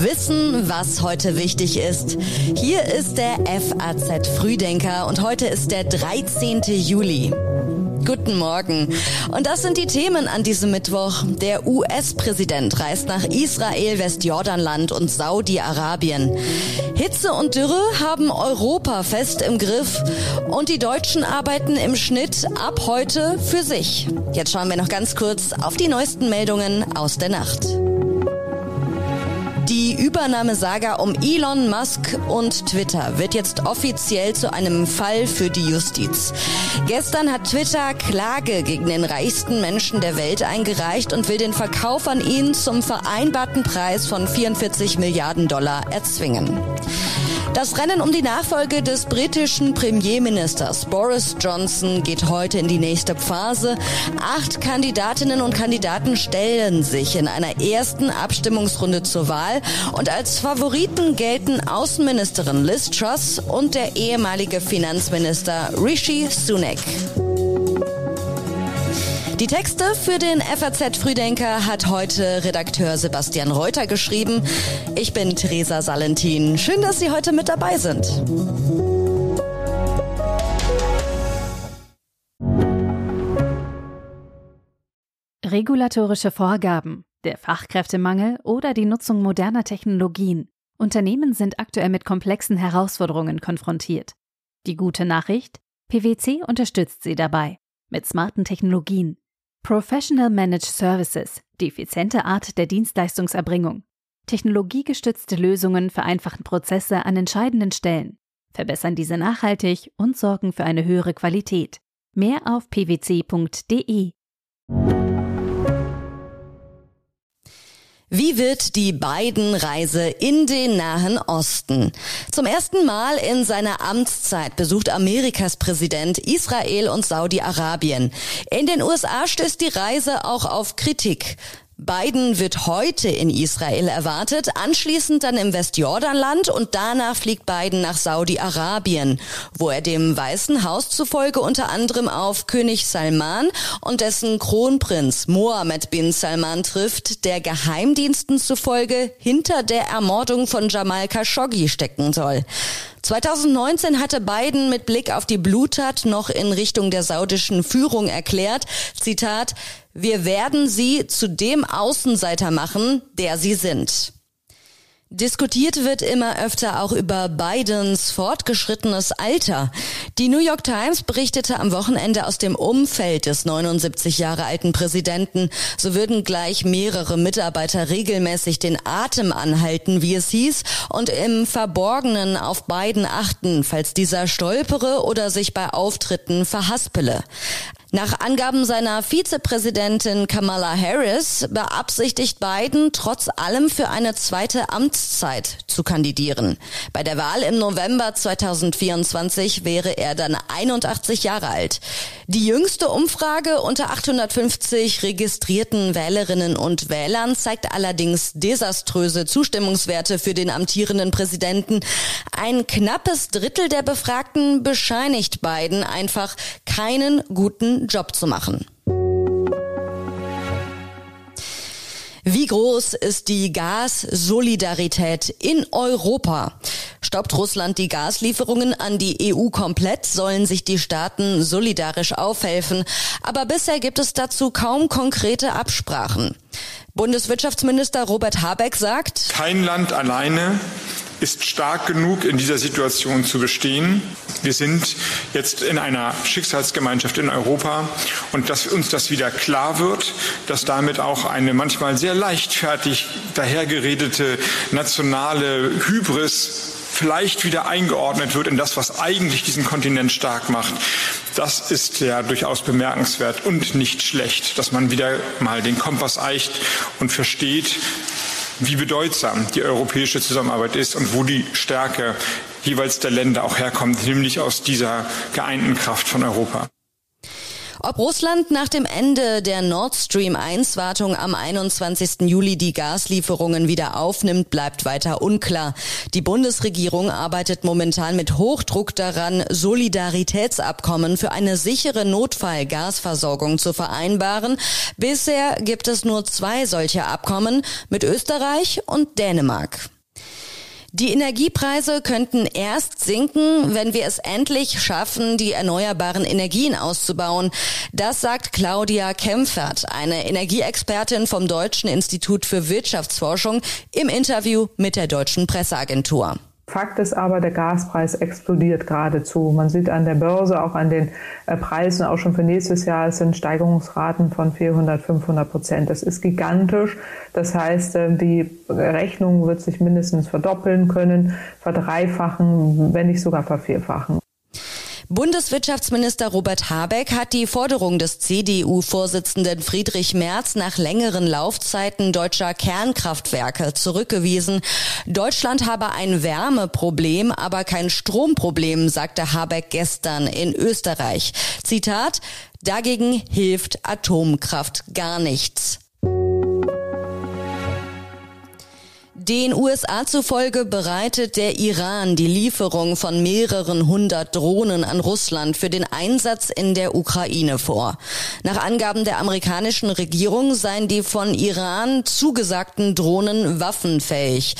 Wissen, was heute wichtig ist. Hier ist der FAZ Frühdenker und heute ist der 13. Juli. Guten Morgen. Und das sind die Themen an diesem Mittwoch. Der US-Präsident reist nach Israel, Westjordanland und Saudi-Arabien. Hitze und Dürre haben Europa fest im Griff und die Deutschen arbeiten im Schnitt ab heute für sich. Jetzt schauen wir noch ganz kurz auf die neuesten Meldungen aus der Nacht. Übernahmesaga um Elon Musk und Twitter wird jetzt offiziell zu einem Fall für die Justiz. Gestern hat Twitter Klage gegen den reichsten Menschen der Welt eingereicht und will den Verkauf an ihn zum vereinbarten Preis von 44 Milliarden Dollar erzwingen. Das Rennen um die Nachfolge des britischen Premierministers Boris Johnson geht heute in die nächste Phase. Acht Kandidatinnen und Kandidaten stellen sich in einer ersten Abstimmungsrunde zur Wahl und als Favoriten gelten Außenministerin Liz Truss und der ehemalige Finanzminister Rishi Sunak. Die Texte für den FAZ Frühdenker hat heute Redakteur Sebastian Reuter geschrieben. Ich bin Theresa Salentin. Schön, dass Sie heute mit dabei sind. Regulatorische Vorgaben, der Fachkräftemangel oder die Nutzung moderner Technologien. Unternehmen sind aktuell mit komplexen Herausforderungen konfrontiert. Die gute Nachricht? PwC unterstützt sie dabei mit smarten Technologien. Professional Managed Services, die effiziente Art der Dienstleistungserbringung. Technologiegestützte Lösungen vereinfachen Prozesse an entscheidenden Stellen, verbessern diese nachhaltig und sorgen für eine höhere Qualität. Mehr auf pwc.de. Wie wird die Biden-Reise in den Nahen Osten? Zum ersten Mal in seiner Amtszeit besucht Amerikas Präsident Israel und Saudi-Arabien. In den USA stößt die Reise auch auf Kritik. Biden wird heute in Israel erwartet, anschließend dann im Westjordanland und danach fliegt Biden nach Saudi-Arabien, wo er dem Weißen Haus zufolge unter anderem auf König Salman und dessen Kronprinz Mohammed bin Salman trifft, der Geheimdiensten zufolge hinter der Ermordung von Jamal Khashoggi stecken soll. 2019 hatte Biden mit Blick auf die Bluttat noch in Richtung der saudischen Führung erklärt, Zitat, wir werden sie zu dem Außenseiter machen, der sie sind. Diskutiert wird immer öfter auch über Bidens fortgeschrittenes Alter. Die New York Times berichtete am Wochenende aus dem Umfeld des 79 Jahre alten Präsidenten. So würden gleich mehrere Mitarbeiter regelmäßig den Atem anhalten, wie es hieß, und im Verborgenen auf Biden achten, falls dieser stolpere oder sich bei Auftritten verhaspele. Nach Angaben seiner Vizepräsidentin Kamala Harris beabsichtigt Biden trotz allem für eine zweite Amtszeit zu kandidieren. Bei der Wahl im November 2024 wäre er dann 81 Jahre alt. Die jüngste Umfrage unter 850 registrierten Wählerinnen und Wählern zeigt allerdings desaströse Zustimmungswerte für den amtierenden Präsidenten. Ein knappes Drittel der Befragten bescheinigt Biden einfach keinen guten Job zu machen. Wie groß ist die Gassolidarität in Europa? Stoppt Russland die Gaslieferungen an die EU komplett, sollen sich die Staaten solidarisch aufhelfen. Aber bisher gibt es dazu kaum konkrete Absprachen. Bundeswirtschaftsminister Robert Habeck sagt, kein Land alleine ist stark genug, in dieser Situation zu bestehen. Wir sind jetzt in einer Schicksalsgemeinschaft in Europa und dass uns das wieder klar wird, dass damit auch eine manchmal sehr leichtfertig dahergeredete nationale Hybris vielleicht wieder eingeordnet wird in das, was eigentlich diesen Kontinent stark macht. Das ist ja durchaus bemerkenswert und nicht schlecht, dass man wieder mal den Kompass eicht und versteht, wie bedeutsam die europäische Zusammenarbeit ist und wo die Stärke jeweils der Länder auch herkommt, nämlich aus dieser geeinten Kraft von Europa. Ob Russland nach dem Ende der Nord Stream 1 Wartung am 21. Juli die Gaslieferungen wieder aufnimmt, bleibt weiter unklar. Die Bundesregierung arbeitet momentan mit Hochdruck daran, Solidaritätsabkommen für eine sichere Notfallgasversorgung zu vereinbaren. Bisher gibt es nur zwei solche Abkommen mit Österreich und Dänemark. Die Energiepreise könnten erst sinken, wenn wir es endlich schaffen, die erneuerbaren Energien auszubauen. Das sagt Claudia Kempfert, eine Energieexpertin vom Deutschen Institut für Wirtschaftsforschung im Interview mit der Deutschen Presseagentur. Fakt ist aber, der Gaspreis explodiert geradezu. Man sieht an der Börse, auch an den äh, Preisen, auch schon für nächstes Jahr, es sind Steigerungsraten von 400, 500 Prozent. Das ist gigantisch. Das heißt, äh, die Rechnung wird sich mindestens verdoppeln können, verdreifachen, wenn nicht sogar vervierfachen. Bundeswirtschaftsminister Robert Habeck hat die Forderung des CDU-Vorsitzenden Friedrich Merz nach längeren Laufzeiten deutscher Kernkraftwerke zurückgewiesen. Deutschland habe ein Wärmeproblem, aber kein Stromproblem, sagte Habeck gestern in Österreich. Zitat, dagegen hilft Atomkraft gar nichts. Den USA zufolge bereitet der Iran die Lieferung von mehreren hundert Drohnen an Russland für den Einsatz in der Ukraine vor. Nach Angaben der amerikanischen Regierung seien die von Iran zugesagten Drohnen waffenfähig.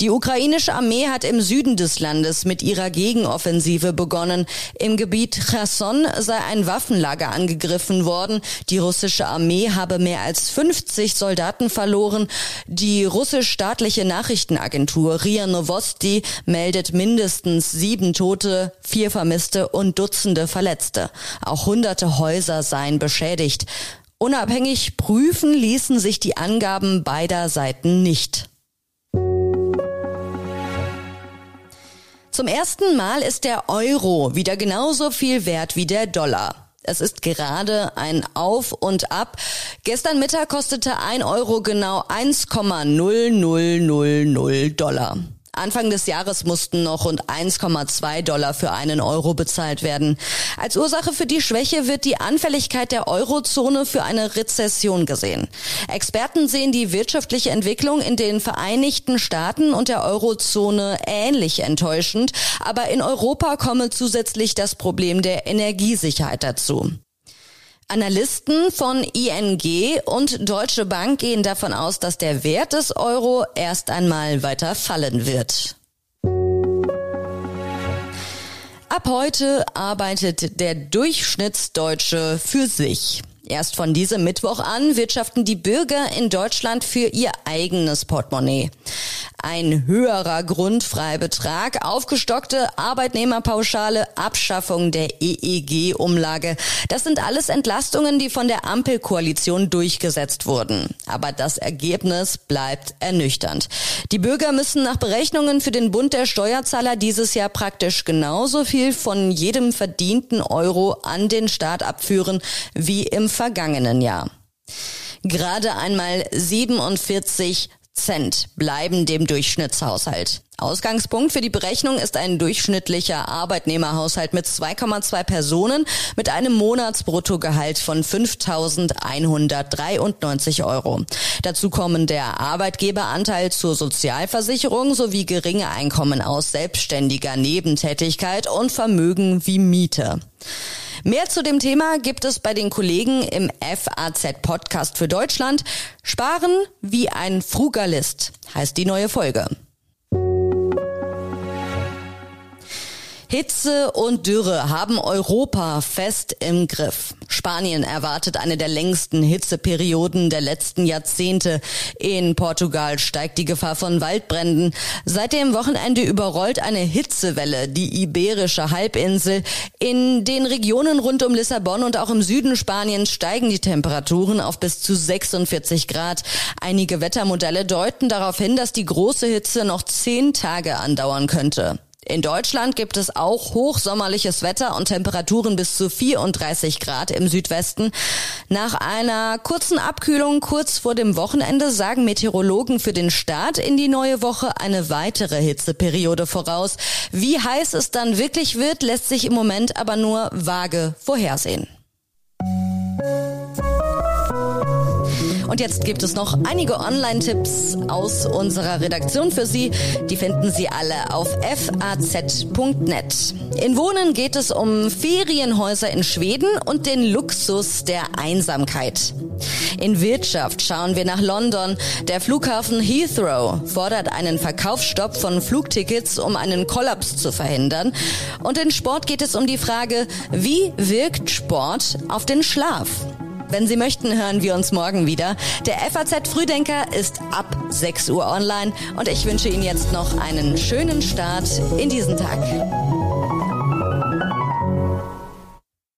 Die ukrainische Armee hat im Süden des Landes mit ihrer Gegenoffensive begonnen. Im Gebiet Cherson sei ein Waffenlager angegriffen worden. Die russische Armee habe mehr als 50 Soldaten verloren. Die russisch-staatliche Nachrichtenagentur RIA Novosti meldet mindestens sieben Tote, vier Vermisste und Dutzende Verletzte. Auch hunderte Häuser seien beschädigt. Unabhängig prüfen ließen sich die Angaben beider Seiten nicht. Zum ersten Mal ist der Euro wieder genauso viel wert wie der Dollar. Es ist gerade ein Auf und Ab. Gestern Mittag kostete ein Euro genau 1,0000 Dollar. Anfang des Jahres mussten noch rund 1,2 Dollar für einen Euro bezahlt werden. Als Ursache für die Schwäche wird die Anfälligkeit der Eurozone für eine Rezession gesehen. Experten sehen die wirtschaftliche Entwicklung in den Vereinigten Staaten und der Eurozone ähnlich enttäuschend, aber in Europa komme zusätzlich das Problem der Energiesicherheit dazu. Analysten von ING und Deutsche Bank gehen davon aus, dass der Wert des Euro erst einmal weiter fallen wird. Ab heute arbeitet der Durchschnittsdeutsche für sich. Erst von diesem Mittwoch an wirtschaften die Bürger in Deutschland für ihr eigenes Portemonnaie. Ein höherer Grundfreibetrag, aufgestockte Arbeitnehmerpauschale, Abschaffung der EEG-Umlage. Das sind alles Entlastungen, die von der Ampelkoalition durchgesetzt wurden. Aber das Ergebnis bleibt ernüchternd. Die Bürger müssen nach Berechnungen für den Bund der Steuerzahler dieses Jahr praktisch genauso viel von jedem verdienten Euro an den Staat abführen wie im vergangenen Jahr. Gerade einmal 47 Cent bleiben dem Durchschnittshaushalt. Ausgangspunkt für die Berechnung ist ein durchschnittlicher Arbeitnehmerhaushalt mit 2,2 Personen mit einem Monatsbruttogehalt von 5.193 Euro. Dazu kommen der Arbeitgeberanteil zur Sozialversicherung sowie geringe Einkommen aus selbstständiger Nebentätigkeit und Vermögen wie Miete. Mehr zu dem Thema gibt es bei den Kollegen im FAZ Podcast für Deutschland. Sparen wie ein Frugalist heißt die neue Folge. Hitze und Dürre haben Europa fest im Griff. Spanien erwartet eine der längsten Hitzeperioden der letzten Jahrzehnte. In Portugal steigt die Gefahr von Waldbränden. Seit dem Wochenende überrollt eine Hitzewelle die iberische Halbinsel. In den Regionen rund um Lissabon und auch im Süden Spaniens steigen die Temperaturen auf bis zu 46 Grad. Einige Wettermodelle deuten darauf hin, dass die große Hitze noch zehn Tage andauern könnte. In Deutschland gibt es auch hochsommerliches Wetter und Temperaturen bis zu 34 Grad im Südwesten. Nach einer kurzen Abkühlung kurz vor dem Wochenende sagen Meteorologen für den Start in die neue Woche eine weitere Hitzeperiode voraus. Wie heiß es dann wirklich wird, lässt sich im Moment aber nur vage vorhersehen. Und jetzt gibt es noch einige Online-Tipps aus unserer Redaktion für Sie. Die finden Sie alle auf faz.net. In Wohnen geht es um Ferienhäuser in Schweden und den Luxus der Einsamkeit. In Wirtschaft schauen wir nach London. Der Flughafen Heathrow fordert einen Verkaufsstopp von Flugtickets, um einen Kollaps zu verhindern. Und in Sport geht es um die Frage, wie wirkt Sport auf den Schlaf? Wenn Sie möchten, hören wir uns morgen wieder. Der FAZ Frühdenker ist ab 6 Uhr online und ich wünsche Ihnen jetzt noch einen schönen Start in diesen Tag.